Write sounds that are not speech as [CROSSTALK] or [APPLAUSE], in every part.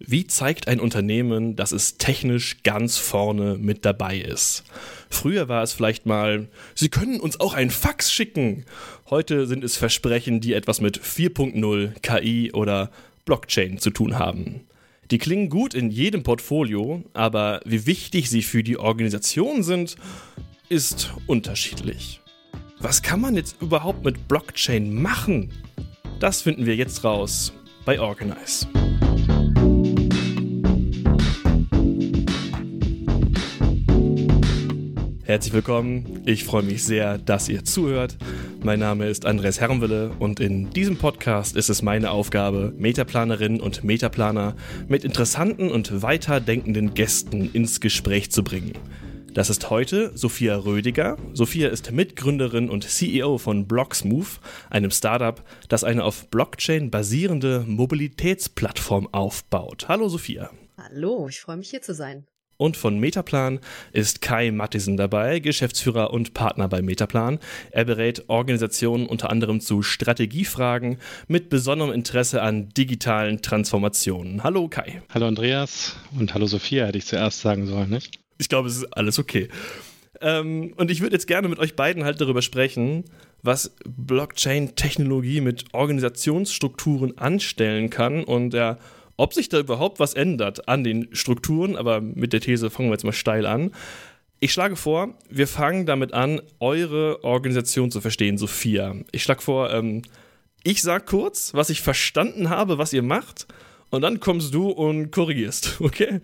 Wie zeigt ein Unternehmen, dass es technisch ganz vorne mit dabei ist? Früher war es vielleicht mal, Sie können uns auch ein Fax schicken. Heute sind es Versprechen, die etwas mit 4.0, KI oder Blockchain zu tun haben. Die klingen gut in jedem Portfolio, aber wie wichtig sie für die Organisation sind, ist unterschiedlich. Was kann man jetzt überhaupt mit Blockchain machen? Das finden wir jetzt raus bei Organize. Herzlich willkommen. Ich freue mich sehr, dass ihr zuhört. Mein Name ist Andreas Herrenwille und in diesem Podcast ist es meine Aufgabe, Metaplanerinnen und Metaplaner mit interessanten und weiterdenkenden Gästen ins Gespräch zu bringen. Das ist heute Sophia Rödiger. Sophia ist Mitgründerin und CEO von Blocksmove, einem Startup, das eine auf Blockchain basierende Mobilitätsplattform aufbaut. Hallo Sophia. Hallo, ich freue mich hier zu sein. Und von Metaplan ist Kai Mattisen dabei, Geschäftsführer und Partner bei Metaplan. Er berät Organisationen unter anderem zu Strategiefragen mit besonderem Interesse an digitalen Transformationen. Hallo Kai. Hallo Andreas und hallo Sophia, hätte ich zuerst sagen sollen, nicht? Ich glaube, es ist alles okay. Ähm, und ich würde jetzt gerne mit euch beiden halt darüber sprechen, was Blockchain-Technologie mit Organisationsstrukturen anstellen kann und ja, ob sich da überhaupt was ändert an den Strukturen, aber mit der These fangen wir jetzt mal steil an. Ich schlage vor, wir fangen damit an, eure Organisation zu verstehen, Sophia. Ich schlage vor, ähm, ich sag kurz, was ich verstanden habe, was ihr macht, und dann kommst du und korrigierst, [LAUGHS] okay?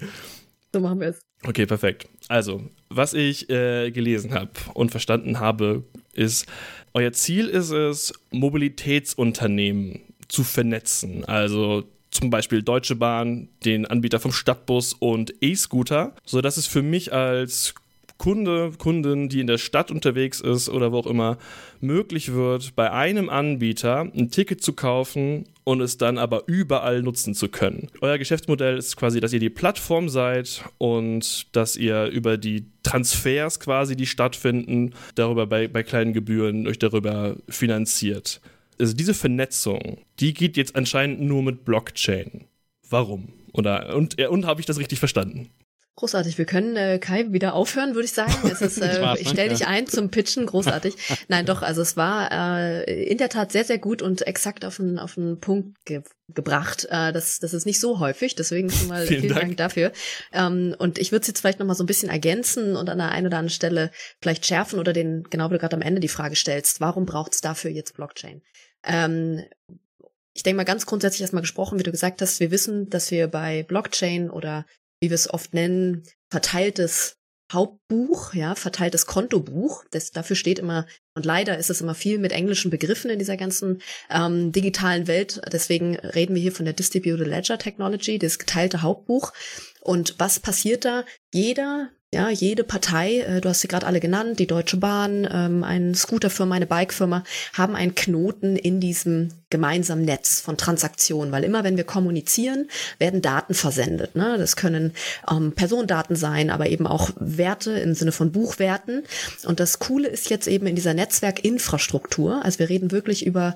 So machen wir es. Okay, perfekt. Also, was ich äh, gelesen habe und verstanden habe, ist, euer Ziel ist es, Mobilitätsunternehmen zu vernetzen. Also zum Beispiel Deutsche Bahn, den Anbieter vom Stadtbus und E-Scooter, sodass es für mich als Kunde, Kundin, die in der Stadt unterwegs ist oder wo auch immer, möglich wird, bei einem Anbieter ein Ticket zu kaufen und es dann aber überall nutzen zu können. Euer Geschäftsmodell ist quasi, dass ihr die Plattform seid und dass ihr über die Transfers quasi, die stattfinden, darüber bei, bei kleinen Gebühren euch darüber finanziert also diese Vernetzung, die geht jetzt anscheinend nur mit Blockchain. Warum? Oder, und, und habe ich das richtig verstanden? Großartig. Wir können äh, Kai wieder aufhören, würde ich sagen. [LAUGHS] Es ist, äh, ich stelle dich ein zum Pitchen. Großartig. [LAUGHS] Nein, doch. Also es war äh, in der Tat sehr, sehr gut und exakt auf den auf den Punkt ge gebracht. Äh, das das ist nicht so häufig. Deswegen schon mal [LAUGHS] vielen, vielen Dank. Dank. dafür. Ähm, und ich würde es jetzt vielleicht noch mal so ein bisschen ergänzen und an der einen oder anderen Stelle vielleicht schärfen oder den genau wie du gerade am Ende die Frage stellst. Warum braucht es dafür jetzt Blockchain? Ähm, ich denke mal ganz grundsätzlich erstmal gesprochen, wie du gesagt hast, wir wissen, dass wir bei Blockchain oder wie wir es oft nennen, verteiltes Hauptbuch, ja, verteiltes Kontobuch. Das, dafür steht immer, und leider ist es immer viel mit englischen Begriffen in dieser ganzen ähm, digitalen Welt. Deswegen reden wir hier von der Distributed Ledger Technology, das geteilte Hauptbuch. Und was passiert da? Jeder ja, jede Partei, äh, du hast sie gerade alle genannt, die Deutsche Bahn, ähm, eine Scooterfirma, eine Bikefirma, haben einen Knoten in diesem gemeinsamen Netz von Transaktionen, weil immer wenn wir kommunizieren, werden Daten versendet. Ne? Das können ähm, Personendaten sein, aber eben auch Werte im Sinne von Buchwerten. Und das Coole ist jetzt eben in dieser Netzwerkinfrastruktur, also wir reden wirklich über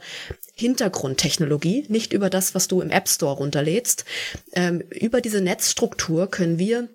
Hintergrundtechnologie, nicht über das, was du im App Store runterlädst. Ähm, über diese Netzstruktur können wir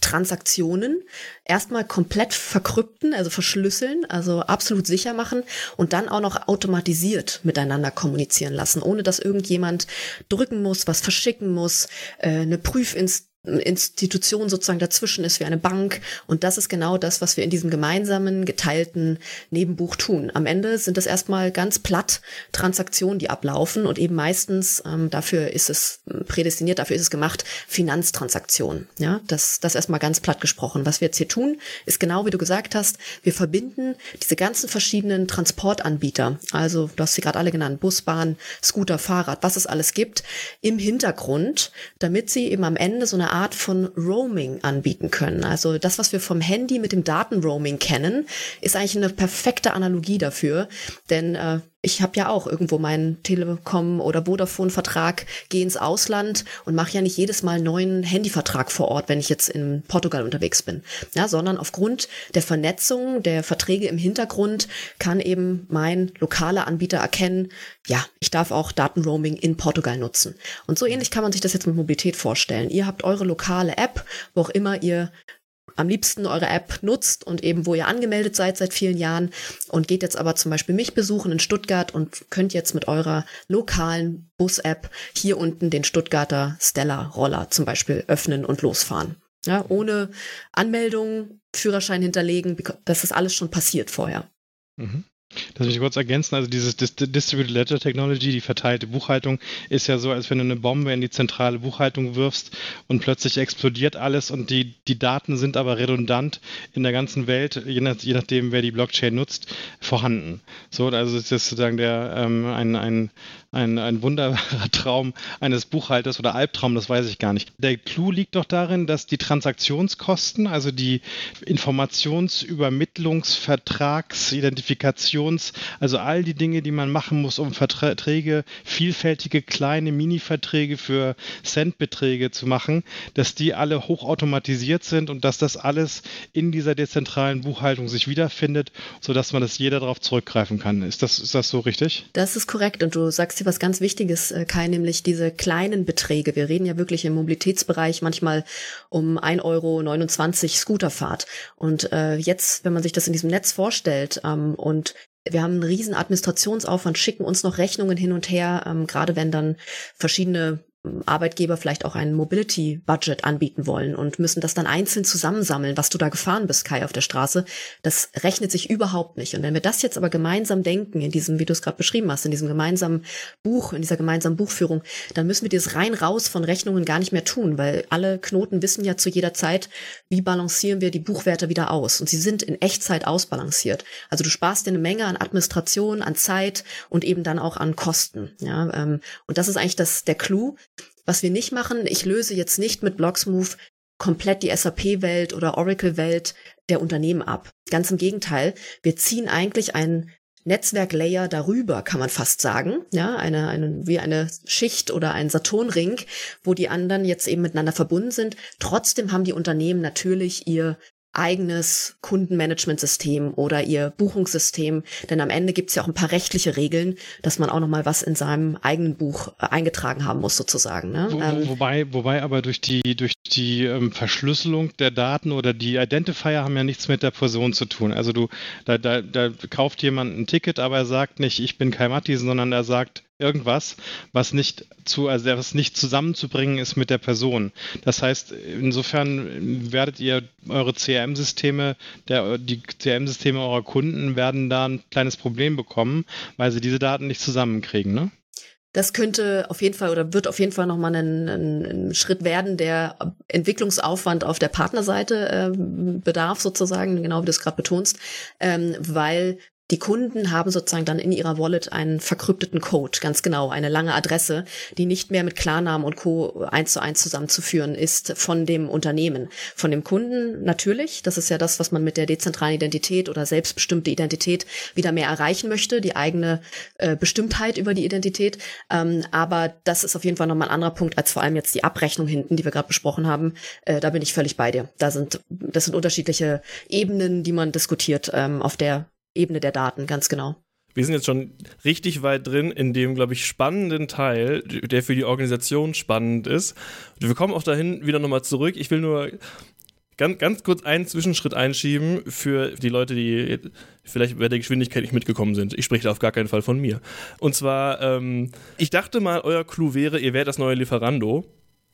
Transaktionen erstmal komplett verkrypten, also verschlüsseln, also absolut sicher machen und dann auch noch automatisiert miteinander kommunizieren lassen, ohne dass irgendjemand drücken muss, was verschicken muss, äh, eine Prüfinstanz Institution sozusagen dazwischen ist wie eine Bank. Und das ist genau das, was wir in diesem gemeinsamen, geteilten Nebenbuch tun. Am Ende sind das erstmal ganz platt Transaktionen, die ablaufen und eben meistens, ähm, dafür ist es prädestiniert, dafür ist es gemacht, Finanztransaktionen. Ja, das, das erstmal ganz platt gesprochen. Was wir jetzt hier tun, ist genau wie du gesagt hast, wir verbinden diese ganzen verschiedenen Transportanbieter, also du hast sie gerade alle genannt, Busbahn, Scooter, Fahrrad, was es alles gibt, im Hintergrund, damit sie eben am Ende so eine Art von Roaming anbieten können. Also das, was wir vom Handy mit dem Datenroaming kennen, ist eigentlich eine perfekte Analogie dafür. Denn äh, ich habe ja auch irgendwo meinen Telekom- oder Vodafone-Vertrag, gehe ins Ausland und mache ja nicht jedes Mal einen neuen Handyvertrag vor Ort, wenn ich jetzt in Portugal unterwegs bin. Ja, sondern aufgrund der Vernetzung, der Verträge im Hintergrund kann eben mein lokaler Anbieter erkennen, ja, ich darf auch Datenroaming in Portugal nutzen. Und so ähnlich kann man sich das jetzt mit Mobilität vorstellen. Ihr habt eure lokale App, wo auch immer ihr am liebsten eure App nutzt und eben wo ihr angemeldet seid seit vielen Jahren und geht jetzt aber zum Beispiel mich besuchen in Stuttgart und könnt jetzt mit eurer lokalen Bus-App hier unten den Stuttgarter Stella-Roller zum Beispiel öffnen und losfahren. Ja, ohne Anmeldung, Führerschein hinterlegen, das ist alles schon passiert vorher. Mhm. Das will ich kurz ergänzen. Also dieses Distributed Ledger Technology, die verteilte Buchhaltung, ist ja so, als wenn du eine Bombe in die zentrale Buchhaltung wirfst und plötzlich explodiert alles und die, die Daten sind aber redundant in der ganzen Welt, je, nach, je nachdem, wer die Blockchain nutzt, vorhanden. So, also ist das sozusagen der, ähm, ein, ein, ein, ein wunderbarer [LAUGHS] Traum eines Buchhalters oder Albtraum, das weiß ich gar nicht. Der Clou liegt doch darin, dass die Transaktionskosten, also die Informationsübermittlungs-, Identifikations-, also all die Dinge, die man machen muss, um Verträge, vielfältige kleine Mini-Verträge für Centbeträge zu machen, dass die alle hochautomatisiert sind und dass das alles in dieser dezentralen Buchhaltung sich wiederfindet, sodass man das jeder darauf zurückgreifen kann. Ist das, ist das so richtig? Das ist korrekt und du sagst was ganz Wichtiges, äh, Kai, nämlich diese kleinen Beträge. Wir reden ja wirklich im Mobilitätsbereich manchmal um 1,29 Euro Scooterfahrt. Und äh, jetzt, wenn man sich das in diesem Netz vorstellt ähm, und wir haben einen riesen Administrationsaufwand, schicken uns noch Rechnungen hin und her, ähm, gerade wenn dann verschiedene Arbeitgeber vielleicht auch ein Mobility-Budget anbieten wollen und müssen das dann einzeln zusammensammeln, was du da gefahren bist, Kai, auf der Straße. Das rechnet sich überhaupt nicht. Und wenn wir das jetzt aber gemeinsam denken, in diesem, wie du es gerade beschrieben hast, in diesem gemeinsamen Buch, in dieser gemeinsamen Buchführung, dann müssen wir dieses rein raus von Rechnungen gar nicht mehr tun, weil alle Knoten wissen ja zu jeder Zeit, wie balancieren wir die Buchwerte wieder aus. Und sie sind in Echtzeit ausbalanciert. Also du sparst dir eine Menge an Administration, an Zeit und eben dann auch an Kosten. Ja, ähm, und das ist eigentlich das, der Clou, was wir nicht machen, ich löse jetzt nicht mit Blocksmove komplett die SAP-Welt oder Oracle-Welt der Unternehmen ab. Ganz im Gegenteil, wir ziehen eigentlich einen Netzwerklayer darüber, kann man fast sagen. Ja, eine, eine, wie eine Schicht oder ein Saturnring, wo die anderen jetzt eben miteinander verbunden sind. Trotzdem haben die Unternehmen natürlich ihr eigenes Kundenmanagementsystem oder ihr Buchungssystem, denn am Ende gibt es ja auch ein paar rechtliche Regeln, dass man auch noch mal was in seinem eigenen Buch äh, eingetragen haben muss sozusagen. Ne? Wo, ähm, wobei, wobei aber durch die durch die ähm, Verschlüsselung der Daten oder die Identifier haben ja nichts mit der Person zu tun. Also du da, da, da kauft jemand ein Ticket, aber er sagt nicht, ich bin Kai Mattisen, sondern er sagt irgendwas, was nicht zu, also was nicht zusammenzubringen ist mit der Person. Das heißt, insofern werdet ihr eure CRM-Systeme, die CRM-Systeme eurer Kunden werden da ein kleines Problem bekommen, weil sie diese Daten nicht zusammenkriegen, ne? Das könnte auf jeden Fall oder wird auf jeden Fall nochmal ein, ein, ein Schritt werden, der Entwicklungsaufwand auf der Partnerseite äh, bedarf, sozusagen, genau wie du es gerade betonst, ähm, weil die Kunden haben sozusagen dann in ihrer Wallet einen verkrypteten Code, ganz genau, eine lange Adresse, die nicht mehr mit Klarnamen und Co. eins zu eins zusammenzuführen ist von dem Unternehmen. Von dem Kunden natürlich, das ist ja das, was man mit der dezentralen Identität oder selbstbestimmte Identität wieder mehr erreichen möchte, die eigene äh, Bestimmtheit über die Identität. Ähm, aber das ist auf jeden Fall nochmal ein anderer Punkt als vor allem jetzt die Abrechnung hinten, die wir gerade besprochen haben. Äh, da bin ich völlig bei dir. Da sind, das sind unterschiedliche Ebenen, die man diskutiert ähm, auf der Ebene der Daten, ganz genau. Wir sind jetzt schon richtig weit drin in dem, glaube ich, spannenden Teil, der für die Organisation spannend ist. Wir kommen auch dahin wieder nochmal zurück. Ich will nur ganz, ganz kurz einen Zwischenschritt einschieben für die Leute, die vielleicht bei der Geschwindigkeit nicht mitgekommen sind. Ich spreche da auf gar keinen Fall von mir. Und zwar, ähm, ich dachte mal, euer Clou wäre, ihr wärt das neue Lieferando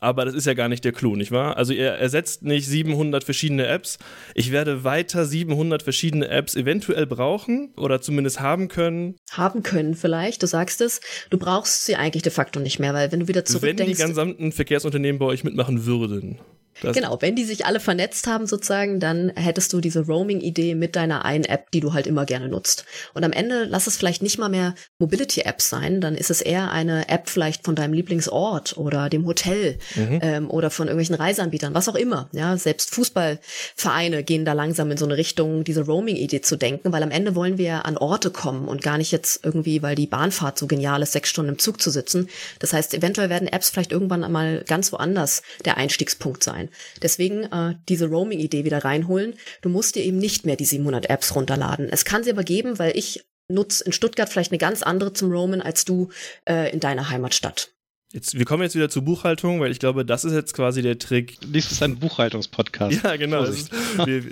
aber das ist ja gar nicht der Clou, nicht wahr? Also ihr ersetzt nicht 700 verschiedene Apps. Ich werde weiter 700 verschiedene Apps eventuell brauchen oder zumindest haben können. Haben können vielleicht, du sagst es. Du brauchst sie eigentlich de facto nicht mehr, weil wenn du wieder zurückdenkst... Wenn die gesamten Verkehrsunternehmen bei euch mitmachen würden. Das genau, wenn die sich alle vernetzt haben sozusagen, dann hättest du diese Roaming-Idee mit deiner einen App, die du halt immer gerne nutzt. Und am Ende lass es vielleicht nicht mal mehr Mobility-Apps sein, dann ist es eher eine App vielleicht von deinem Lieblingsort oder dem Hotel mhm. ähm, oder von irgendwelchen Reiseanbietern, was auch immer. Ja, selbst Fußballvereine gehen da langsam in so eine Richtung, diese Roaming-Idee zu denken, weil am Ende wollen wir an Orte kommen und gar nicht jetzt irgendwie, weil die Bahnfahrt so genial ist, sechs Stunden im Zug zu sitzen. Das heißt, eventuell werden Apps vielleicht irgendwann einmal ganz woanders der Einstiegspunkt sein. Deswegen äh, diese Roaming-Idee wieder reinholen. Du musst dir eben nicht mehr die 700 Apps runterladen. Es kann sie aber geben, weil ich nutze in Stuttgart vielleicht eine ganz andere zum Roamen als du äh, in deiner Heimatstadt. Jetzt, wir kommen jetzt wieder zur Buchhaltung, weil ich glaube, das ist jetzt quasi der Trick. Dies ist ein Buchhaltungspodcast. Ja, genau. Ist, wir,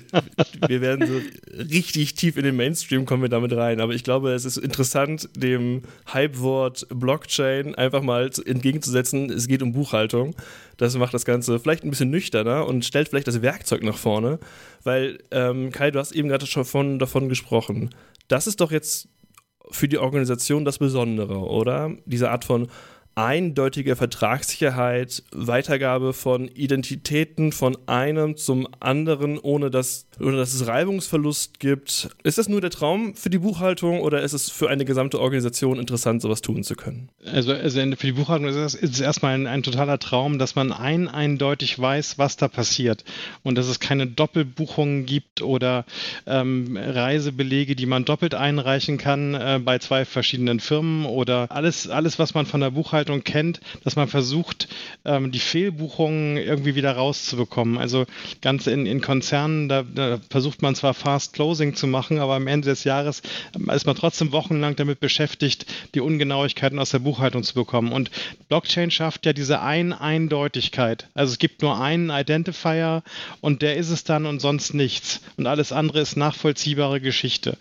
wir, werden so richtig tief in den Mainstream kommen wir damit rein. Aber ich glaube, es ist interessant, dem Hypewort Blockchain einfach mal entgegenzusetzen, es geht um Buchhaltung. Das macht das Ganze vielleicht ein bisschen nüchterner und stellt vielleicht das Werkzeug nach vorne. Weil, ähm, Kai, du hast eben gerade schon von, davon gesprochen. Das ist doch jetzt für die Organisation das Besondere, oder? Diese Art von eindeutige Vertragssicherheit, Weitergabe von Identitäten von einem zum anderen, ohne dass, ohne dass es Reibungsverlust gibt. Ist das nur der Traum für die Buchhaltung oder ist es für eine gesamte Organisation interessant, sowas tun zu können? Also, also für die Buchhaltung ist es, ist es erstmal ein, ein, totaler Traum, dass man ein eindeutig weiß, was da passiert und dass es keine Doppelbuchungen gibt oder ähm, Reisebelege, die man doppelt einreichen kann äh, bei zwei verschiedenen Firmen oder alles, alles, was man von der Buchhaltung Buchhaltung kennt, dass man versucht, ähm, die Fehlbuchungen irgendwie wieder rauszubekommen. Also ganz in, in Konzernen, da, da, versucht man zwar Fast Closing zu machen, aber am Ende des Jahres ähm, ist man trotzdem wochenlang damit beschäftigt, die Ungenauigkeiten aus der Buchhaltung zu bekommen. Und Blockchain schafft ja diese Ein-Eindeutigkeit. Also es gibt nur einen Identifier und der ist es dann und sonst nichts. Und alles andere ist nachvollziehbare Geschichte.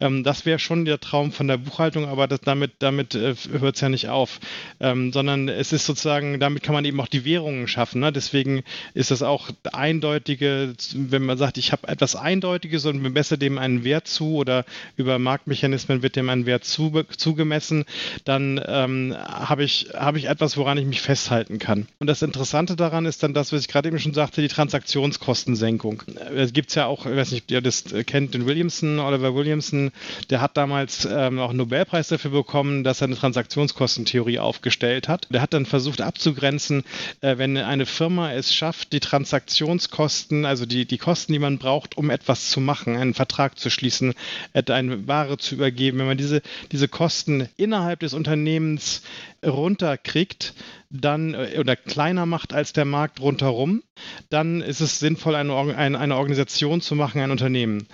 Ähm, das wäre schon der Traum von der Buchhaltung, aber das, damit, damit äh, hört es ja nicht auf ähm, sondern es ist sozusagen, damit kann man eben auch die Währungen schaffen. Ne? Deswegen ist das auch eindeutige, wenn man sagt, ich habe etwas Eindeutiges und bemesse dem einen Wert zu oder über Marktmechanismen wird dem ein Wert zu, zugemessen, dann ähm, habe ich, hab ich etwas, woran ich mich festhalten kann. Und das Interessante daran ist dann das, was ich gerade eben schon sagte, die Transaktionskostensenkung. Es gibt ja auch, ich weiß nicht, ihr das kennt, den Williamson, Oliver Williamson, der hat damals ähm, auch einen Nobelpreis dafür bekommen, dass er eine Transaktionskostentheorie aufgestellt gestellt hat. Der hat dann versucht abzugrenzen, äh, wenn eine Firma es schafft, die Transaktionskosten, also die, die Kosten, die man braucht, um etwas zu machen, einen Vertrag zu schließen, eine Ware zu übergeben, wenn man diese, diese Kosten innerhalb des Unternehmens runterkriegt, dann äh, oder kleiner macht als der Markt rundherum, dann ist es sinnvoll, eine, eine Organisation zu machen, ein Unternehmen.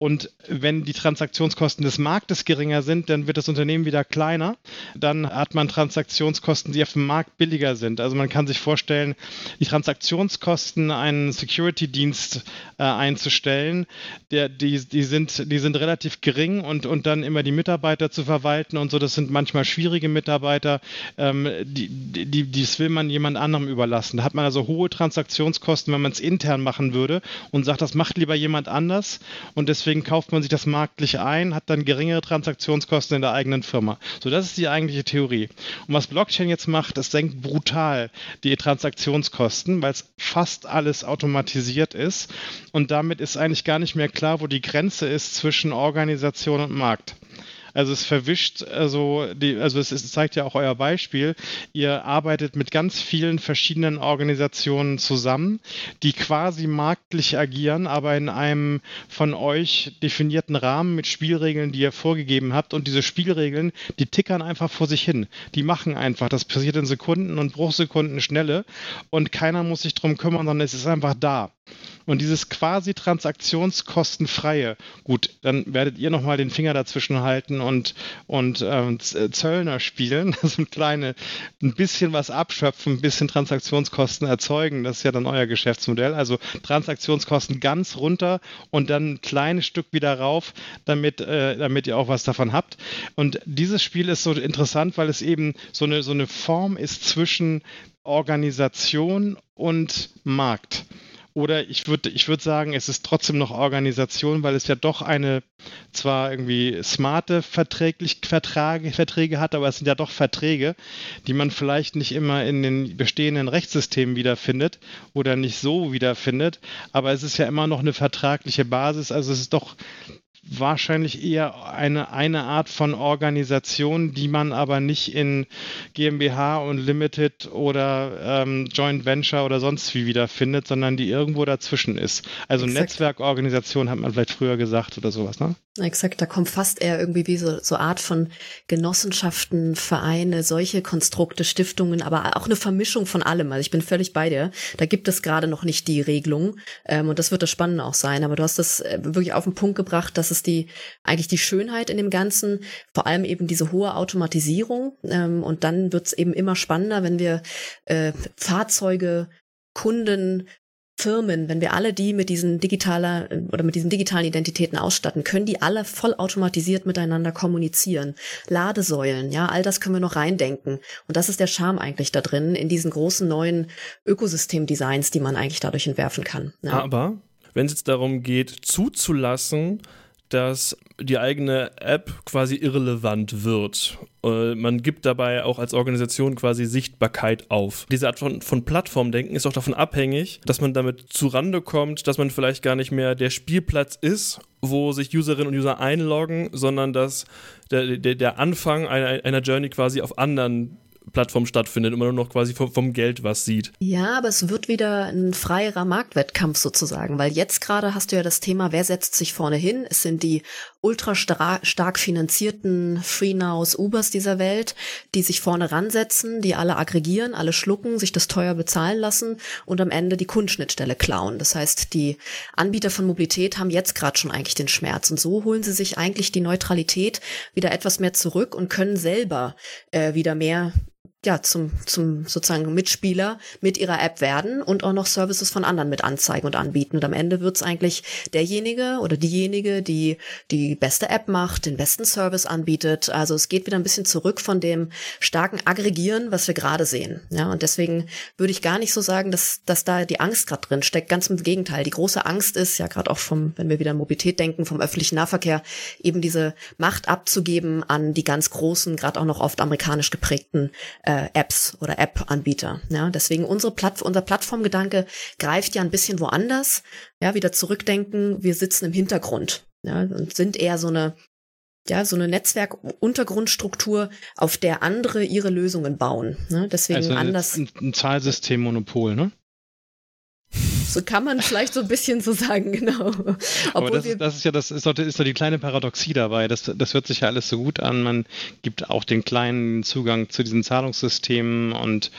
Und wenn die Transaktionskosten des Marktes geringer sind, dann wird das Unternehmen wieder kleiner. Dann hat man Transaktionskosten, die auf dem Markt billiger sind. Also man kann sich vorstellen, die Transaktionskosten, einen Security-Dienst äh, einzustellen, der, die, die, sind, die sind relativ gering und, und dann immer die Mitarbeiter zu verwalten und so. Das sind manchmal schwierige Mitarbeiter. Ähm, die, die, dies will man jemand anderem überlassen. Da hat man also hohe Transaktionskosten, wenn man es intern machen würde und sagt, das macht lieber jemand anders. Und deswegen deswegen kauft man sich das marktlich ein, hat dann geringere Transaktionskosten in der eigenen Firma. So, das ist die eigentliche Theorie. Und was Blockchain jetzt macht, es senkt brutal die Transaktionskosten, weil es fast alles automatisiert ist. Und damit ist eigentlich gar nicht mehr klar, wo die Grenze ist zwischen Organisation und Markt. Also es verwischt, also, die, also es, es zeigt ja auch euer Beispiel. Ihr arbeitet mit ganz vielen verschiedenen Organisationen zusammen, die quasi marktlich agieren, aber in einem von euch definierten Rahmen mit Spielregeln, die ihr vorgegeben habt. Und diese Spielregeln, die tickern einfach vor sich hin. Die machen einfach. Das passiert in Sekunden und Bruchsekunden Schnelle. Und keiner muss sich drum kümmern, sondern es ist einfach da. Und dieses quasi transaktionskostenfreie, gut, dann werdet ihr nochmal den Finger dazwischen halten und, und ähm, Zöllner spielen, [LAUGHS] also ein kleine, ein bisschen was abschöpfen, ein bisschen Transaktionskosten erzeugen, das ist ja dann euer Geschäftsmodell. Also Transaktionskosten ganz runter und dann ein kleines Stück wieder rauf, damit, äh, damit ihr auch was davon habt. Und dieses Spiel ist so interessant, weil es eben so eine, so eine Form ist zwischen Organisation und Markt. Oder ich würde ich würd sagen, es ist trotzdem noch Organisation, weil es ja doch eine zwar irgendwie smarte Verträglich Vertrage, Verträge hat, aber es sind ja doch Verträge, die man vielleicht nicht immer in den bestehenden Rechtssystemen wiederfindet oder nicht so wiederfindet. Aber es ist ja immer noch eine vertragliche Basis. Also es ist doch wahrscheinlich eher eine, eine Art von Organisation, die man aber nicht in GmbH und Limited oder ähm, Joint Venture oder sonst wie wiederfindet, sondern die irgendwo dazwischen ist. Also Exakt. Netzwerkorganisation hat man vielleicht früher gesagt oder sowas, ne? Exakt, da kommt fast eher irgendwie wie so, so Art von Genossenschaften, Vereine, solche Konstrukte, Stiftungen, aber auch eine Vermischung von allem. Also ich bin völlig bei dir. Da gibt es gerade noch nicht die Regelung ähm, und das wird das Spannende auch sein. Aber du hast das äh, wirklich auf den Punkt gebracht, dass es die eigentlich die Schönheit in dem Ganzen, vor allem eben diese hohe Automatisierung ähm, und dann wird es eben immer spannender, wenn wir äh, Fahrzeuge, Kunden, Firmen, wenn wir alle die mit diesen digitaler oder mit diesen digitalen Identitäten ausstatten, können die alle vollautomatisiert miteinander kommunizieren. Ladesäulen, ja, all das können wir noch reindenken. Und das ist der Charme eigentlich da drin, in diesen großen neuen Ökosystemdesigns, die man eigentlich dadurch entwerfen kann. Ja. Aber wenn es jetzt darum geht, zuzulassen, dass die eigene App quasi irrelevant wird. Äh, man gibt dabei auch als Organisation quasi Sichtbarkeit auf. Diese Art von, von Plattformdenken ist auch davon abhängig, dass man damit zurande kommt, dass man vielleicht gar nicht mehr der Spielplatz ist, wo sich Userinnen und User einloggen, sondern dass der, der, der Anfang einer, einer Journey quasi auf anderen Plattform stattfindet und man nur noch quasi vom, vom, Geld was sieht. Ja, aber es wird wieder ein freierer Marktwettkampf sozusagen, weil jetzt gerade hast du ja das Thema, wer setzt sich vorne hin? Es sind die ultra stark finanzierten FreeNows, Ubers dieser Welt, die sich vorne ransetzen, die alle aggregieren, alle schlucken, sich das teuer bezahlen lassen und am Ende die Kundenschnittstelle klauen. Das heißt, die Anbieter von Mobilität haben jetzt gerade schon eigentlich den Schmerz und so holen sie sich eigentlich die Neutralität wieder etwas mehr zurück und können selber äh, wieder mehr ja, zum, zum sozusagen Mitspieler mit ihrer App werden und auch noch Services von anderen mit anzeigen und anbieten. Und am Ende wird's eigentlich derjenige oder diejenige, die die beste App macht, den besten Service anbietet. Also es geht wieder ein bisschen zurück von dem starken Aggregieren, was wir gerade sehen. Ja, und deswegen würde ich gar nicht so sagen, dass, dass da die Angst gerade drin steckt. Ganz im Gegenteil. Die große Angst ist ja gerade auch vom, wenn wir wieder an Mobilität denken, vom öffentlichen Nahverkehr, eben diese Macht abzugeben an die ganz großen, gerade auch noch oft amerikanisch geprägten äh, Apps oder App-Anbieter. Ja, deswegen unsere Platt unser Plattformgedanke greift ja ein bisschen woanders. Ja, wieder zurückdenken, wir sitzen im Hintergrund. Ja, und sind eher so eine ja, so eine Netzwerk-Untergrundstruktur, auf der andere ihre Lösungen bauen. Ne? Deswegen also anders. Ein, ein Zahlsystemmonopol, ne? So kann man vielleicht so ein bisschen so sagen, [LAUGHS] genau. Obwohl Aber das, das, ist ja das ist doch, ist doch die kleine Paradoxie dabei. Das, das hört sich ja alles so gut an. Man gibt auch den kleinen Zugang zu diesen Zahlungssystemen und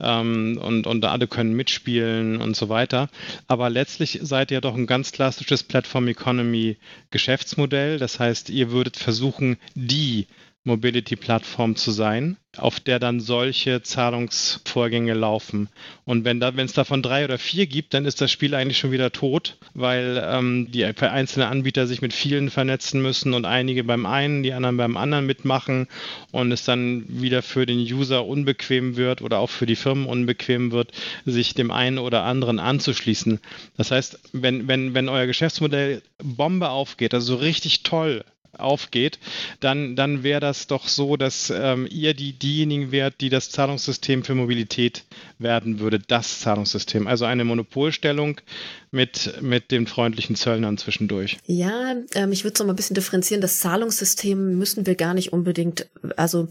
ähm, und, und alle können mitspielen und so weiter. Aber letztlich seid ihr doch ein ganz klassisches Platform Economy Geschäftsmodell. Das heißt, ihr würdet versuchen, die Mobility-Plattform zu sein, auf der dann solche Zahlungsvorgänge laufen. Und wenn da, es davon drei oder vier gibt, dann ist das Spiel eigentlich schon wieder tot, weil ähm, die einzelnen Anbieter sich mit vielen vernetzen müssen und einige beim einen, die anderen beim anderen mitmachen und es dann wieder für den User unbequem wird oder auch für die Firmen unbequem wird, sich dem einen oder anderen anzuschließen. Das heißt, wenn, wenn, wenn euer Geschäftsmodell Bombe aufgeht, also so richtig toll, aufgeht, dann, dann wäre das doch so, dass ähm, ihr die, diejenigen wärt, die das Zahlungssystem für Mobilität werden würde, das Zahlungssystem. Also eine Monopolstellung mit, mit den freundlichen Zöllnern zwischendurch. Ja, ähm, ich würde es noch mal ein bisschen differenzieren. Das Zahlungssystem müssen wir gar nicht unbedingt, also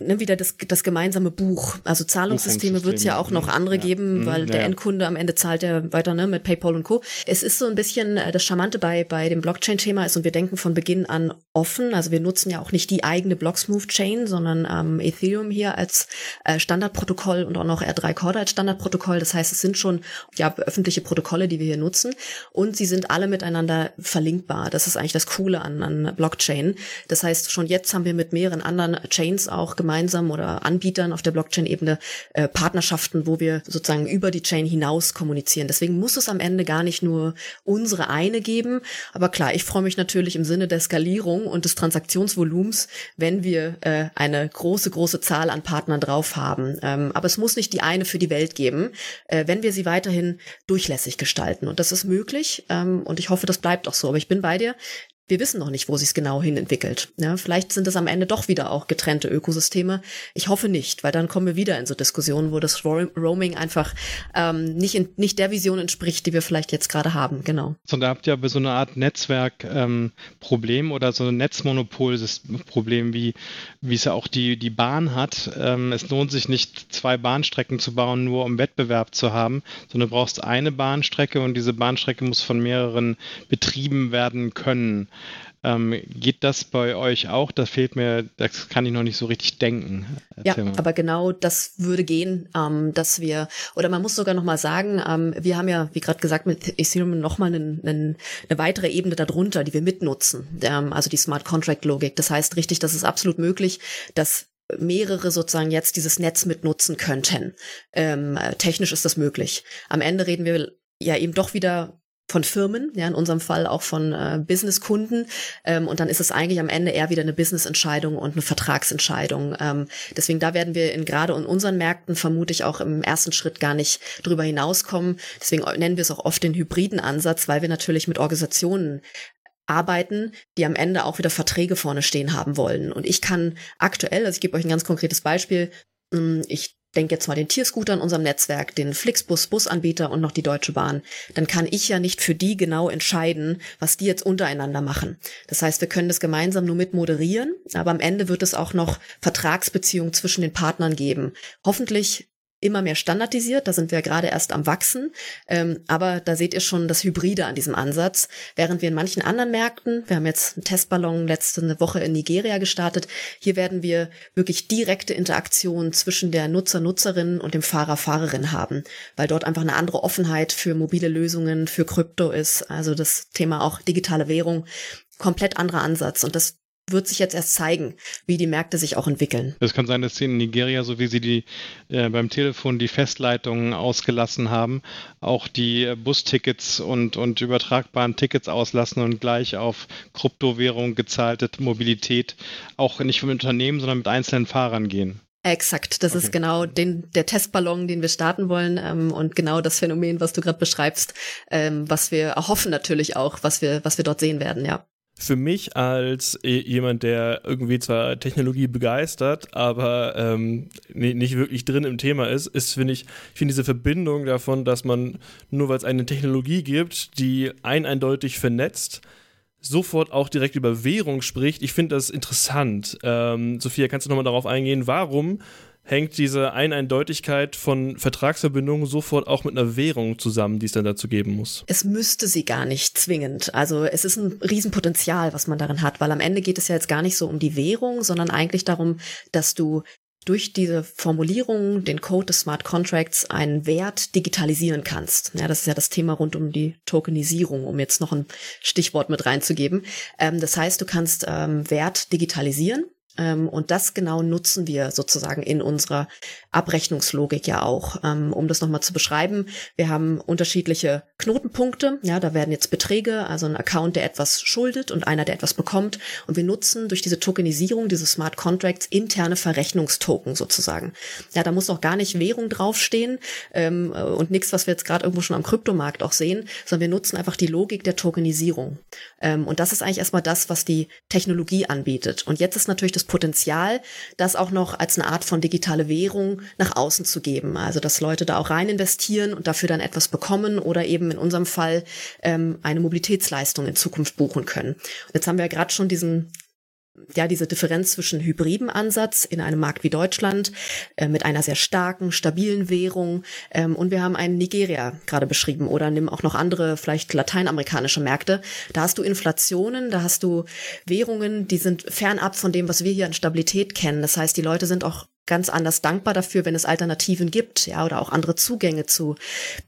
ne, wieder das, das gemeinsame Buch. Also Zahlungssysteme wird es ja auch noch andere ja. geben, mhm, weil ja. der Endkunde am Ende zahlt ja weiter ne, mit PayPal und Co. Es ist so ein bisschen äh, das Charmante bei, bei dem Blockchain-Thema ist und wir denken von Beginn an offen. Also wir nutzen ja auch nicht die eigene Blocksmooth-Chain, sondern ähm, Ethereum hier als äh, Standardprotokoll und auch noch R3 Corda als Standardprotokoll. Das heißt, es sind schon ja öffentliche Protokolle, die wir hier nutzen und sie sind alle miteinander verlinkbar. Das ist eigentlich das Coole an, an Blockchain. Das heißt, schon jetzt haben wir mit mehreren anderen Chains auch gemeinsam oder Anbietern auf der Blockchain-Ebene äh, Partnerschaften, wo wir sozusagen über die Chain hinaus kommunizieren. Deswegen muss es am Ende gar nicht nur unsere eine geben. Aber klar, ich freue mich natürlich im Sinne der Skalierung und des Transaktionsvolumens, wenn wir äh, eine große, große Zahl an Partnern drauf haben. Ähm, aber es muss nicht die eine für die Welt geben, äh, wenn wir sie weiterhin durchlässig gestalten. Und das ist möglich. Ähm, und ich hoffe, das bleibt auch so. Aber ich bin bei dir wir wissen noch nicht, wo sich es genau hin entwickelt. Ja, vielleicht sind es am Ende doch wieder auch getrennte Ökosysteme. Ich hoffe nicht, weil dann kommen wir wieder in so Diskussionen, wo das Roaming einfach ähm, nicht, in, nicht der Vision entspricht, die wir vielleicht jetzt gerade haben. Genau. Und da habt ihr aber so eine Art Netzwerkproblem ähm, oder so ein Netzmonopolproblem, wie, wie es ja auch die, die Bahn hat. Ähm, es lohnt sich nicht, zwei Bahnstrecken zu bauen, nur um Wettbewerb zu haben, sondern du brauchst eine Bahnstrecke und diese Bahnstrecke muss von mehreren betrieben werden können. Ähm, geht das bei euch auch? Das fehlt mir, das kann ich noch nicht so richtig denken. Erzähl ja, mal. aber genau das würde gehen, ähm, dass wir, oder man muss sogar noch mal sagen, ähm, wir haben ja, wie gerade gesagt, mit Ethereum noch mal einen, einen, eine weitere Ebene darunter, die wir mitnutzen, ähm, also die Smart Contract Logik. Das heißt richtig, das ist absolut möglich, dass mehrere sozusagen jetzt dieses Netz mitnutzen könnten. Ähm, technisch ist das möglich. Am Ende reden wir ja eben doch wieder von Firmen, ja, in unserem Fall auch von äh, Businesskunden. Ähm, und dann ist es eigentlich am Ende eher wieder eine Businessentscheidung und eine Vertragsentscheidung. Ähm, deswegen da werden wir in gerade in unseren Märkten vermutlich auch im ersten Schritt gar nicht drüber hinauskommen. Deswegen nennen wir es auch oft den hybriden Ansatz, weil wir natürlich mit Organisationen arbeiten, die am Ende auch wieder Verträge vorne stehen haben wollen. Und ich kann aktuell, also ich gebe euch ein ganz konkretes Beispiel, hm, ich denke jetzt mal den Tierscooter in unserem Netzwerk, den Flixbus Busanbieter und noch die Deutsche Bahn, dann kann ich ja nicht für die genau entscheiden, was die jetzt untereinander machen. Das heißt, wir können das gemeinsam nur mit moderieren, aber am Ende wird es auch noch Vertragsbeziehungen zwischen den Partnern geben. Hoffentlich immer mehr standardisiert. Da sind wir gerade erst am Wachsen. Ähm, aber da seht ihr schon das Hybride an diesem Ansatz. Während wir in manchen anderen Märkten, wir haben jetzt einen Testballon letzte Woche in Nigeria gestartet, hier werden wir wirklich direkte Interaktion zwischen der Nutzer, Nutzerin und dem Fahrer, Fahrerin haben, weil dort einfach eine andere Offenheit für mobile Lösungen, für Krypto ist. Also das Thema auch digitale Währung komplett anderer Ansatz. Und das wird sich jetzt erst zeigen, wie die Märkte sich auch entwickeln. Es kann sein, dass sie in Nigeria, so wie sie die äh, beim Telefon die Festleitungen ausgelassen haben, auch die äh, Bustickets und, und übertragbaren Tickets auslassen und gleich auf Kryptowährung gezahlte Mobilität auch nicht vom Unternehmen, sondern mit einzelnen Fahrern gehen. Exakt, das okay. ist genau den, der Testballon, den wir starten wollen ähm, und genau das Phänomen, was du gerade beschreibst, ähm, was wir erhoffen natürlich auch, was wir, was wir dort sehen werden, ja für mich als jemand, der irgendwie zwar Technologie begeistert, aber ähm, nicht wirklich drin im Thema ist, ist, finde ich, ich finde diese Verbindung davon, dass man nur weil es eine Technologie gibt, die ein eindeutig vernetzt, sofort auch direkt über Währung spricht. Ich finde das interessant. Ähm, Sophia, kannst du nochmal darauf eingehen, warum hängt diese Eineindeutigkeit von Vertragsverbindungen sofort auch mit einer Währung zusammen, die es dann dazu geben muss? Es müsste sie gar nicht zwingend. Also es ist ein Riesenpotenzial, was man darin hat, weil am Ende geht es ja jetzt gar nicht so um die Währung, sondern eigentlich darum, dass du durch diese Formulierung, den Code des Smart Contracts, einen Wert digitalisieren kannst. Ja, das ist ja das Thema rund um die Tokenisierung, um jetzt noch ein Stichwort mit reinzugeben. Ähm, das heißt, du kannst ähm, Wert digitalisieren und das genau nutzen wir sozusagen in unserer Abrechnungslogik ja auch. Ähm, um das nochmal zu beschreiben, wir haben unterschiedliche Knotenpunkte. Ja, da werden jetzt Beträge, also ein Account, der etwas schuldet und einer, der etwas bekommt. Und wir nutzen durch diese Tokenisierung, diese Smart Contracts, interne Verrechnungstoken sozusagen. Ja, da muss auch gar nicht Währung draufstehen ähm, und nichts, was wir jetzt gerade irgendwo schon am Kryptomarkt auch sehen, sondern wir nutzen einfach die Logik der Tokenisierung. und das ist eigentlich erstmal das, was die Technologie anbietet. Und jetzt ist natürlich das Potenzial, das auch noch als eine Art von digitale Währung nach außen zu geben. Also dass Leute da auch rein investieren und dafür dann etwas bekommen oder eben in unserem Fall ähm, eine Mobilitätsleistung in Zukunft buchen können. Und jetzt haben wir ja gerade schon diesen ja, diese Differenz zwischen hybriden Ansatz in einem Markt wie Deutschland äh, mit einer sehr starken, stabilen Währung ähm, und wir haben einen Nigeria gerade beschrieben oder nimm auch noch andere, vielleicht lateinamerikanische Märkte. Da hast du Inflationen, da hast du Währungen, die sind fernab von dem, was wir hier an Stabilität kennen. Das heißt, die Leute sind auch ganz anders dankbar dafür, wenn es Alternativen gibt, ja, oder auch andere Zugänge zu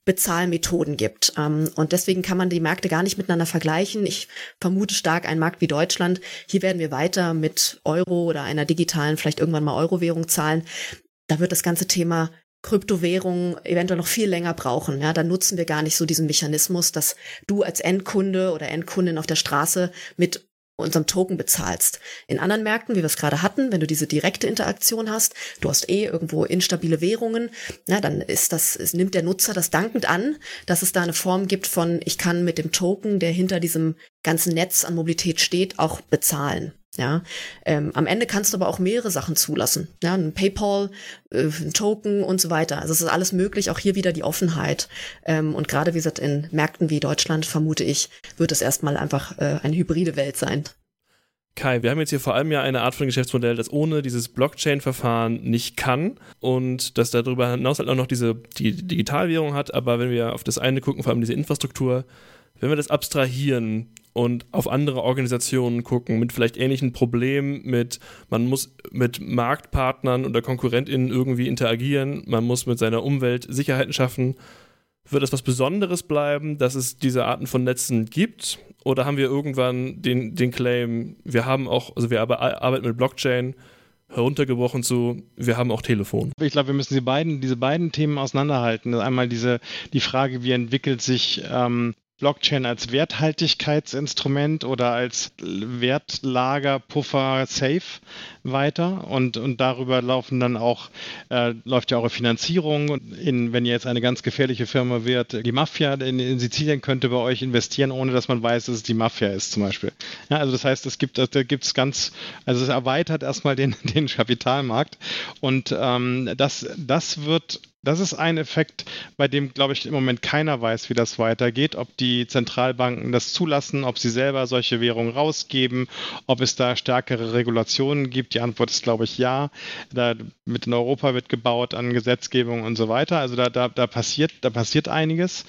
Bezahlmethoden gibt. Ähm, und deswegen kann man die Märkte gar nicht miteinander vergleichen. Ich vermute stark ein Markt wie Deutschland. Hier werden wir weiter mit Euro oder einer digitalen, vielleicht irgendwann mal Euro-Währung zahlen. Da wird das ganze Thema Kryptowährungen eventuell noch viel länger brauchen. Ja, dann nutzen wir gar nicht so diesen Mechanismus, dass du als Endkunde oder Endkundin auf der Straße mit unserem Token bezahlst. In anderen Märkten, wie wir es gerade hatten, wenn du diese direkte Interaktion hast, du hast eh irgendwo instabile Währungen, na, dann ist das, es nimmt der Nutzer das dankend an, dass es da eine Form gibt von, ich kann mit dem Token, der hinter diesem ganzen Netz an Mobilität steht, auch bezahlen. Ja, ähm, am Ende kannst du aber auch mehrere Sachen zulassen. Ja, ein PayPal, äh, ein Token und so weiter. Also es ist alles möglich. Auch hier wieder die Offenheit. Ähm, und gerade wie gesagt in Märkten wie Deutschland vermute ich, wird es erstmal einfach äh, eine hybride Welt sein. Kai, wir haben jetzt hier vor allem ja eine Art von Geschäftsmodell, das ohne dieses Blockchain-Verfahren nicht kann und das darüber hinaus halt auch noch diese die Digitalwährung hat. Aber wenn wir auf das eine gucken, vor allem diese Infrastruktur, wenn wir das abstrahieren und auf andere Organisationen gucken mit vielleicht ähnlichen Problemen, mit man muss mit Marktpartnern oder KonkurrentInnen irgendwie interagieren, man muss mit seiner Umwelt Sicherheiten schaffen. Wird es was Besonderes bleiben, dass es diese Arten von Netzen gibt? Oder haben wir irgendwann den, den Claim, wir haben auch, also wir arbeiten mit Blockchain, heruntergebrochen zu, wir haben auch Telefon. Ich glaube, wir müssen die beiden, diese beiden Themen auseinanderhalten. Einmal diese, die Frage, wie entwickelt sich ähm, Blockchain als Werthaltigkeitsinstrument oder als Wertlager, Puffer, Safe weiter und, und darüber laufen dann auch, äh, läuft ja eure Finanzierung. In, wenn ihr jetzt eine ganz gefährliche Firma wird, die Mafia in, in, Sizilien könnte bei euch investieren, ohne dass man weiß, dass es die Mafia ist zum Beispiel. Ja, also das heißt, es gibt, da gibt es ganz, also es erweitert erstmal den, [LAUGHS] den Kapitalmarkt und ähm, das, das wird das ist ein Effekt, bei dem, glaube ich, im Moment keiner weiß, wie das weitergeht, ob die Zentralbanken das zulassen, ob sie selber solche Währungen rausgeben, ob es da stärkere Regulationen gibt. Die Antwort ist, glaube ich, ja. Da mit in Europa wird gebaut an Gesetzgebung und so weiter. Also da, da, da passiert, da passiert einiges.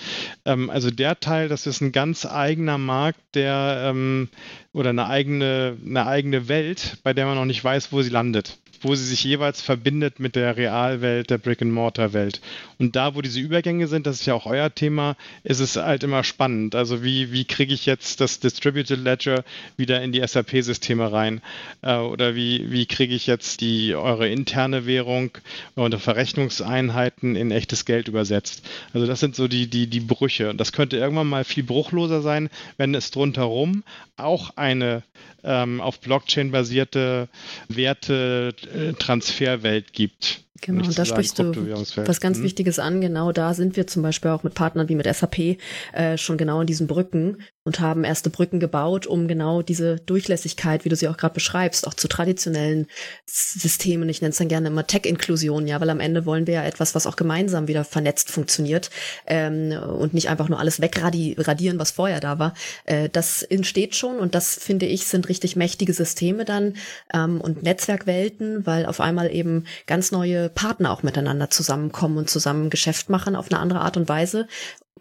Ähm, also der Teil, das ist ein ganz eigener Markt, der ähm, oder eine eigene, eine eigene Welt, bei der man noch nicht weiß, wo sie landet wo sie sich jeweils verbindet mit der Realwelt, der Brick-and-Mortar-Welt. Und da, wo diese Übergänge sind, das ist ja auch euer Thema, ist es halt immer spannend. Also wie, wie kriege ich jetzt das Distributed Ledger wieder in die SAP-Systeme rein? Äh, oder wie, wie kriege ich jetzt die eure interne Währung und Verrechnungseinheiten in echtes Geld übersetzt? Also das sind so die, die, die Brüche. Und das könnte irgendwann mal viel bruchloser sein, wenn es drumherum auch eine ähm, auf Blockchain basierte Werte-Transferwelt gibt. Genau, und da sprichst du was ganz mhm. Wichtiges an. Genau da sind wir zum Beispiel auch mit Partnern wie mit SAP äh, schon genau in diesen Brücken und haben erste Brücken gebaut, um genau diese Durchlässigkeit, wie du sie auch gerade beschreibst, auch zu traditionellen Systemen, ich nenne es dann gerne immer Tech-Inklusion, ja, weil am Ende wollen wir ja etwas, was auch gemeinsam wieder vernetzt funktioniert ähm, und nicht einfach nur alles wegradieren, was vorher da war. Äh, das entsteht schon und das, finde ich, sind richtig mächtige Systeme dann ähm, und Netzwerkwelten, weil auf einmal eben ganz neue Partner auch miteinander zusammenkommen und zusammen Geschäft machen auf eine andere Art und Weise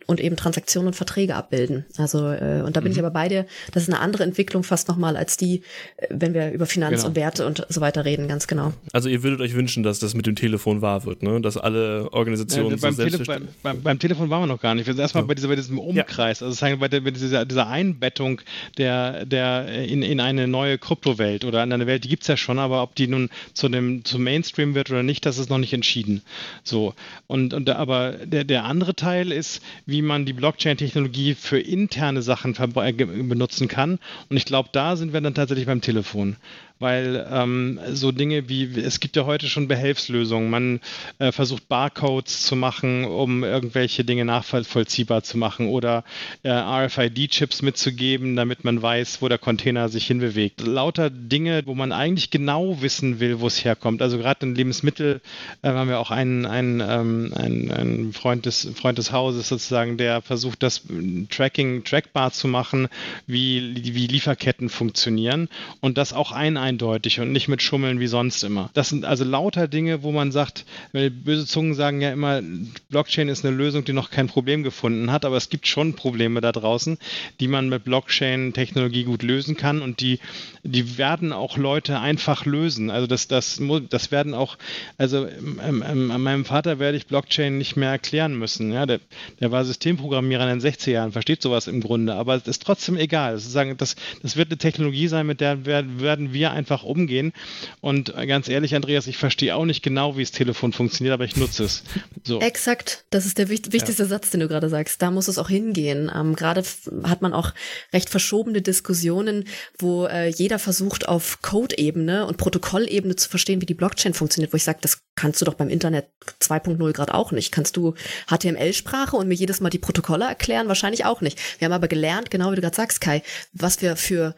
und eben Transaktionen und Verträge abbilden. Also äh, und da bin mhm. ich aber bei dir, das ist eine andere Entwicklung fast nochmal als die, äh, wenn wir über Finanz genau. und Werte und so weiter reden, ganz genau. Also ihr würdet euch wünschen, dass das mit dem Telefon wahr wird, ne? Dass alle Organisationen ja, beim, so Tele beim, beim, beim, Telefon waren wir noch gar nicht. Wir sind erstmal ja. bei, dieser, bei diesem Umkreis, ja. also bei, der, bei dieser, dieser Einbettung der, der in, in eine neue Kryptowelt oder in eine Welt, die gibt es ja schon, aber ob die nun zu dem zum Mainstream wird oder nicht, das ist noch nicht entschieden. So. Und, und aber der, der andere Teil ist, wie wie man die Blockchain-Technologie für interne Sachen benutzen kann. Und ich glaube, da sind wir dann tatsächlich beim Telefon weil ähm, so Dinge wie, es gibt ja heute schon Behelfslösungen. Man äh, versucht Barcodes zu machen, um irgendwelche Dinge nachvollziehbar zu machen oder äh, RFID-Chips mitzugeben, damit man weiß, wo der Container sich hinbewegt. Lauter Dinge, wo man eigentlich genau wissen will, wo es herkommt. Also gerade in Lebensmittel äh, haben wir auch einen, einen, ähm, einen, einen Freund, des, Freund des Hauses sozusagen, der versucht, das Tracking trackbar zu machen, wie, wie Lieferketten funktionieren und das auch ein eindeutig und nicht mit Schummeln wie sonst immer. Das sind also lauter Dinge, wo man sagt, böse Zungen sagen ja immer, Blockchain ist eine Lösung, die noch kein Problem gefunden hat, aber es gibt schon Probleme da draußen, die man mit Blockchain-Technologie gut lösen kann und die, die werden auch Leute einfach lösen. Also das, das, das werden auch, also ähm, ähm, an meinem Vater werde ich Blockchain nicht mehr erklären müssen. Ja, der, der war Systemprogrammierer in den 60er Jahren, versteht sowas im Grunde, aber es ist trotzdem egal. Das, das, das wird eine Technologie sein, mit der werden wir einfach umgehen. Und ganz ehrlich, Andreas, ich verstehe auch nicht genau, wie das Telefon funktioniert, aber ich nutze es. So. Exakt, das ist der wichtigste ja. Satz, den du gerade sagst. Da muss es auch hingehen. Ähm, gerade hat man auch recht verschobene Diskussionen, wo äh, jeder versucht, auf Code-Ebene und Protokollebene zu verstehen, wie die Blockchain funktioniert, wo ich sage, das kannst du doch beim Internet 2.0 gerade auch nicht. Kannst du HTML-Sprache und mir jedes Mal die Protokolle erklären? Wahrscheinlich auch nicht. Wir haben aber gelernt, genau wie du gerade sagst, Kai, was wir für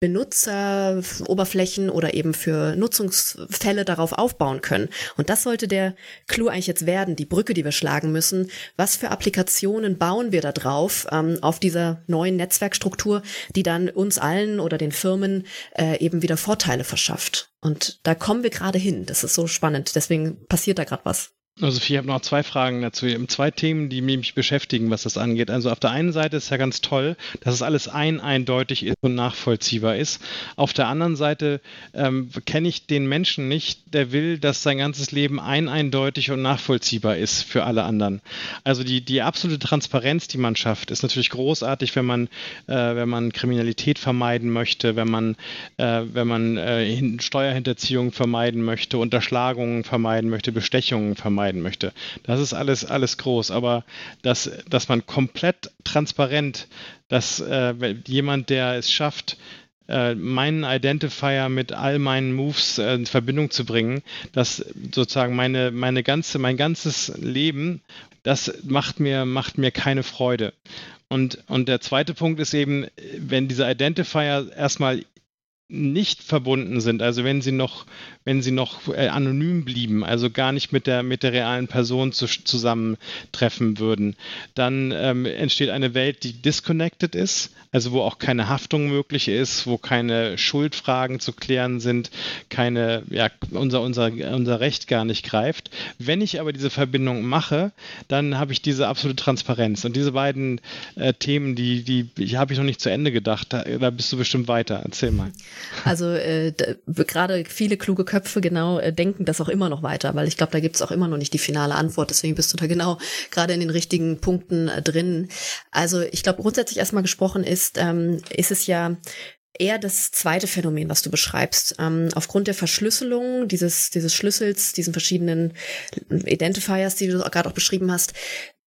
Benutzeroberflächen oder eben für Nutzungsfälle darauf aufbauen können. Und das sollte der Clou eigentlich jetzt werden, die Brücke, die wir schlagen müssen. Was für Applikationen bauen wir da drauf ähm, auf dieser neuen Netzwerkstruktur, die dann uns allen oder den Firmen äh, eben wieder Vorteile verschafft? Und da kommen wir gerade hin. Das ist so spannend. Deswegen passiert da gerade was. Also ich habe noch zwei Fragen dazu. Zwei Themen, die mich beschäftigen, was das angeht. Also auf der einen Seite ist ja ganz toll, dass es alles ein eindeutig ist und nachvollziehbar ist. Auf der anderen Seite ähm, kenne ich den Menschen nicht, der will, dass sein ganzes Leben ein eindeutig und nachvollziehbar ist für alle anderen. Also die, die absolute Transparenz, die man schafft, ist natürlich großartig, wenn man, äh, wenn man Kriminalität vermeiden möchte, wenn man, äh, wenn man äh, Steuerhinterziehung vermeiden möchte, Unterschlagungen vermeiden möchte, Bestechungen vermeiden vermeiden möchte. Das ist alles, alles groß, aber dass, dass man komplett transparent, dass äh, jemand, der es schafft, äh, meinen Identifier mit all meinen Moves äh, in Verbindung zu bringen, dass sozusagen meine, meine ganze, mein ganzes Leben, das macht mir, macht mir keine Freude. Und, und der zweite Punkt ist eben, wenn diese Identifier erstmal nicht verbunden sind, also wenn sie noch, wenn sie noch äh, anonym blieben, also gar nicht mit der, mit der realen Person zu, zusammentreffen würden, dann ähm, entsteht eine Welt, die disconnected ist, also wo auch keine Haftung möglich ist, wo keine Schuldfragen zu klären sind, keine, ja, unser, unser, unser Recht gar nicht greift. Wenn ich aber diese Verbindung mache, dann habe ich diese absolute Transparenz. Und diese beiden äh, Themen, die, die, die habe ich noch nicht zu Ende gedacht. Da, da bist du bestimmt weiter. Erzähl mal. Also äh, gerade viele kluge Köpfe genau äh, denken das auch immer noch weiter, weil ich glaube, da gibt es auch immer noch nicht die finale Antwort. Deswegen bist du da genau gerade in den richtigen Punkten äh, drin. Also ich glaube, grundsätzlich erstmal gesprochen ist, ähm, ist es ja eher das zweite Phänomen, was du beschreibst. Ähm, aufgrund der Verschlüsselung dieses, dieses Schlüssels, diesen verschiedenen Identifiers, die du gerade auch beschrieben hast,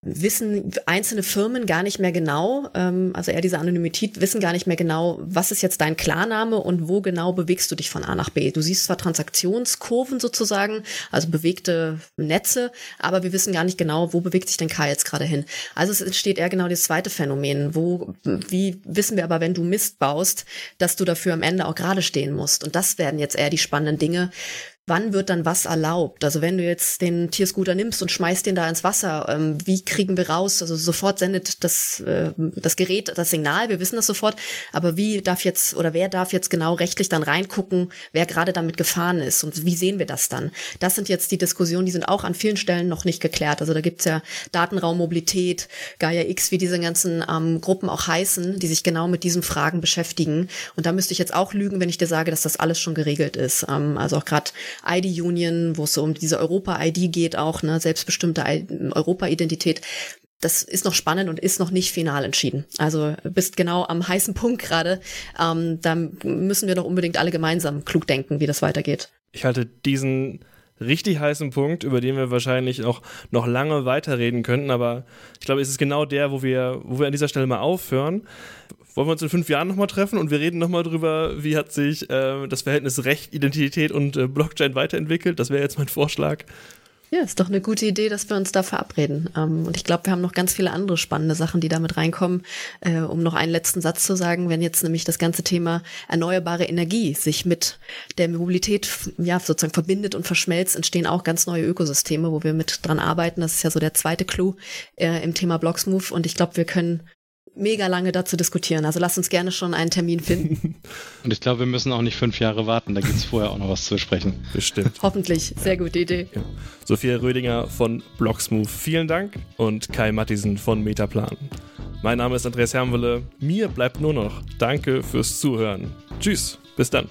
wissen einzelne Firmen gar nicht mehr genau, ähm, also eher diese Anonymität, wissen gar nicht mehr genau, was ist jetzt dein Klarname und wo genau bewegst du dich von A nach B. Du siehst zwar Transaktionskurven sozusagen, also bewegte Netze, aber wir wissen gar nicht genau, wo bewegt sich denn K jetzt gerade hin. Also es entsteht eher genau das zweite Phänomen. Wo, wie wissen wir aber, wenn du Mist baust, dass du dafür am Ende auch gerade stehen musst? Und das werden jetzt eher die spannenden Dinge, wann wird dann was erlaubt? Also wenn du jetzt den Tierscooter nimmst und schmeißt den da ins Wasser, ähm, wie kriegen wir raus? Also sofort sendet das, äh, das Gerät das Signal, wir wissen das sofort, aber wie darf jetzt oder wer darf jetzt genau rechtlich dann reingucken, wer gerade damit gefahren ist und wie sehen wir das dann? Das sind jetzt die Diskussionen, die sind auch an vielen Stellen noch nicht geklärt. Also da gibt's ja Datenraummobilität, Gaia X, wie diese ganzen ähm, Gruppen auch heißen, die sich genau mit diesen Fragen beschäftigen. Und da müsste ich jetzt auch lügen, wenn ich dir sage, dass das alles schon geregelt ist. Ähm, also auch gerade ID-Union, wo es so um diese Europa-ID geht, auch ne, selbstbestimmte Europa-Identität. Das ist noch spannend und ist noch nicht final entschieden. Also bist genau am heißen Punkt gerade. Ähm, da müssen wir doch unbedingt alle gemeinsam klug denken, wie das weitergeht. Ich halte diesen richtig heißen Punkt, über den wir wahrscheinlich noch, noch lange weiterreden könnten, aber ich glaube, es ist genau der, wo wir, wo wir an dieser Stelle mal aufhören wollen wir uns in fünf Jahren nochmal treffen und wir reden nochmal drüber, wie hat sich äh, das Verhältnis Recht, Identität und äh, Blockchain weiterentwickelt. Das wäre jetzt mein Vorschlag. Ja, ist doch eine gute Idee, dass wir uns da verabreden. Ähm, und ich glaube, wir haben noch ganz viele andere spannende Sachen, die damit reinkommen. Äh, um noch einen letzten Satz zu sagen, wenn jetzt nämlich das ganze Thema erneuerbare Energie sich mit der Mobilität ja sozusagen verbindet und verschmelzt, entstehen auch ganz neue Ökosysteme, wo wir mit dran arbeiten. Das ist ja so der zweite Clou äh, im Thema Blocksmove. Und ich glaube, wir können mega lange dazu diskutieren. Also lasst uns gerne schon einen Termin finden. [LAUGHS] Und ich glaube, wir müssen auch nicht fünf Jahre warten. Da gibt es vorher auch noch was zu besprechen. Bestimmt. [LAUGHS] Hoffentlich. Sehr gute Idee. Ja. Sophia Rödinger von Blocksmove, vielen Dank. Und Kai Mattisen von Metaplan. Mein Name ist Andreas Hermwille. Mir bleibt nur noch Danke fürs Zuhören. Tschüss. Bis dann.